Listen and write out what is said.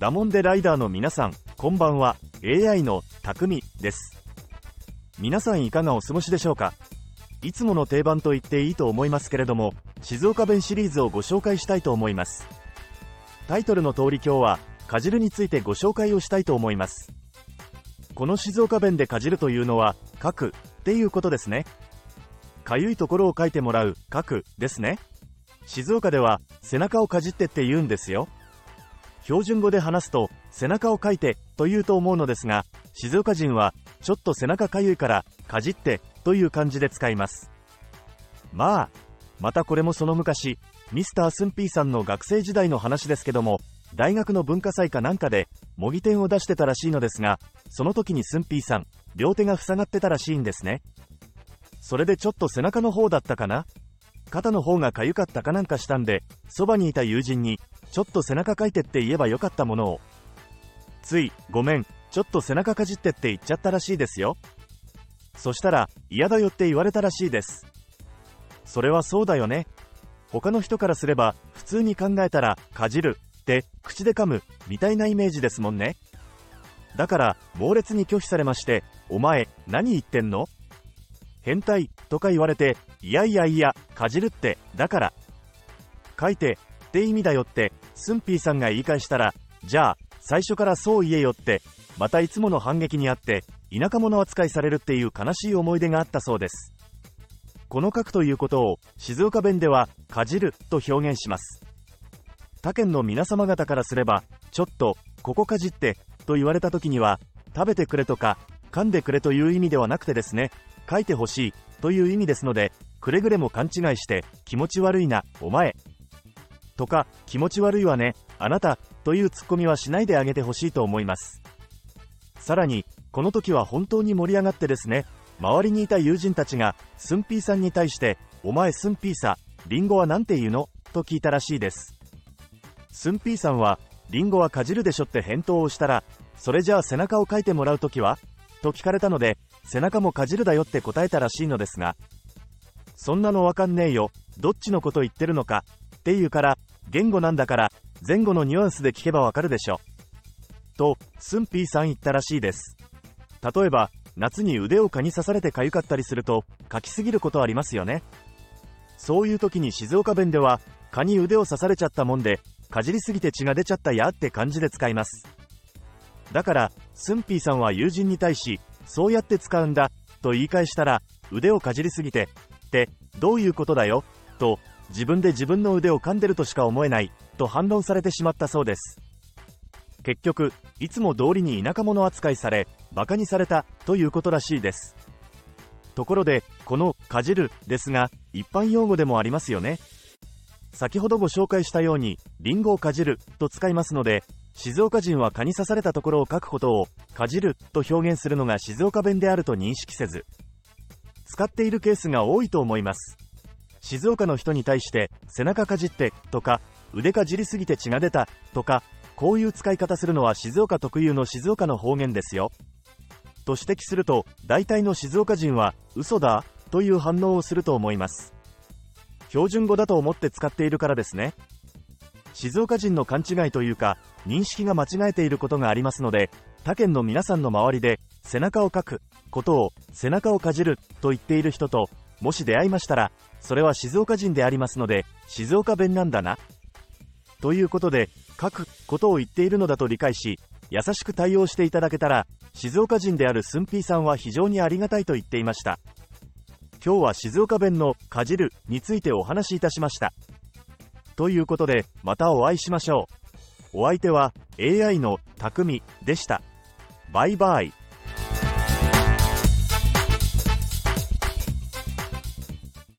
ダモンデライダーの皆さん、こんばんは。AI の匠です。皆さんいかがお過ごしでしょうか？いつもの定番と言っていいと思いますけれども、静岡弁シリーズをご紹介したいと思います。タイトルの通り今日は、かじるについてご紹介をしたいと思います。この静岡弁でかじるというのは、書くっていうことですね。かゆいところを書いてもらう、書くですね。静岡では、背中をかじってって言うんですよ。標準語で話すと背中をかいてと言うと思うのですが静岡人はちょっと背中かゆいからかじってという感じで使います。まあまたこれもその昔ミスタースンピーさんの学生時代の話ですけども大学の文化祭かなんかで模擬店を出してたらしいのですがその時にスンピーさん両手が塞がってたらしいんですね。それでちょっと背中の方だったかな？肩の方が痒かったかなんかしたんでそばにいた友人にちょっと背中かいてって言えばよかったものを。ついごめんちょっと背中かじってって言っちゃったらしいですよ。そしたら嫌だよって言われたらしいです。それはそうだよね。他の人からすれば普通に考えたらかじるって口で噛むみたいなイメージですもんね。だから猛烈に拒否されましてお前何言ってんの？変態とか言われていやいやいやかじるってだから。書いてって意味だよってスンピーさんが言い返したらじゃあ最初からそう言えよってまたいつもの反撃にあって田舎者扱いされるっていう悲しい思い出があったそうです。この書くということを静岡弁ではかじると表現します。他県の皆様方からすればちょっとここかじってと言われた時には食べてくれとか噛んでくれという意味ではなくてですね。書いてほしいという意味ですのでくれぐれも勘違いして気持ち悪いなお前。とか気持ち悪いわねあなたというツッコミはしないであげてほしいと思います。さらにこの時は本当に盛り上がってですね周りにいた友人たちがスンピーさんに対してお前スンピーさリンゴは何て言うの？と聞いたらしいです。スンピーさんはリンゴはかじるでしょって返答をしたらそれじゃあ背中をかいてもらう時は？と聞かれたので背中もかじるだよって答えたらしいのですがそんなのわかんねえよどっちのこと言ってるのかっていうから言語なんだから前後のニュアンスで聞けばわかるでしょ。と、スンピーさん言ったらしいです。例えば、夏に腕を蚊に刺されて痒かったりすると、書きすぎることありますよね。そういう時に静岡弁では、蚊に腕を刺されちゃったもんで、かじりすぎて血が出ちゃったやって感じで使います。だから、スンピーさんは友人に対し、そうやって使うんだ、と言い返したら、腕をかじりすぎて、って、どういうことだよ、と、自分で自分の腕を噛んでるとしか思えないと反論されてしまったそうです。結局いつも通りに田舎者扱いされ馬鹿にされたということらしいです。ところでこの「かじる」ですが一般用語でもありますよね。先ほどご紹介したようにリンゴをかじると使いますので静岡人は蚊に刺されたところを書くことをかじると表現するのが静岡弁であると認識せず使っているケースが多いと思います。静岡の人に対して背中かじってとか腕かじりすぎて血が出たとかこういう使い方するのは静岡特有の静岡の方言ですよ。と指摘すると大体の静岡人は嘘だという反応をすると思います。標準語だと思って使っているからですね。静岡人の勘違いというか認識が間違えていることがありますので他県の皆さんの周りで背中をかくことを背中をかじると言っている人ともし出会いましたらそれは静岡人でありますので静岡弁なんだな。ということで書くことを言っているのだと理解し優しく対応していただけたら静岡人であるスンピーさんは非常にありがたいと言っていました。今日は静岡弁のかじるについてお話しいたしました。ということでまたお会いしましょう。お相手は AI の匠でした。バイバイ。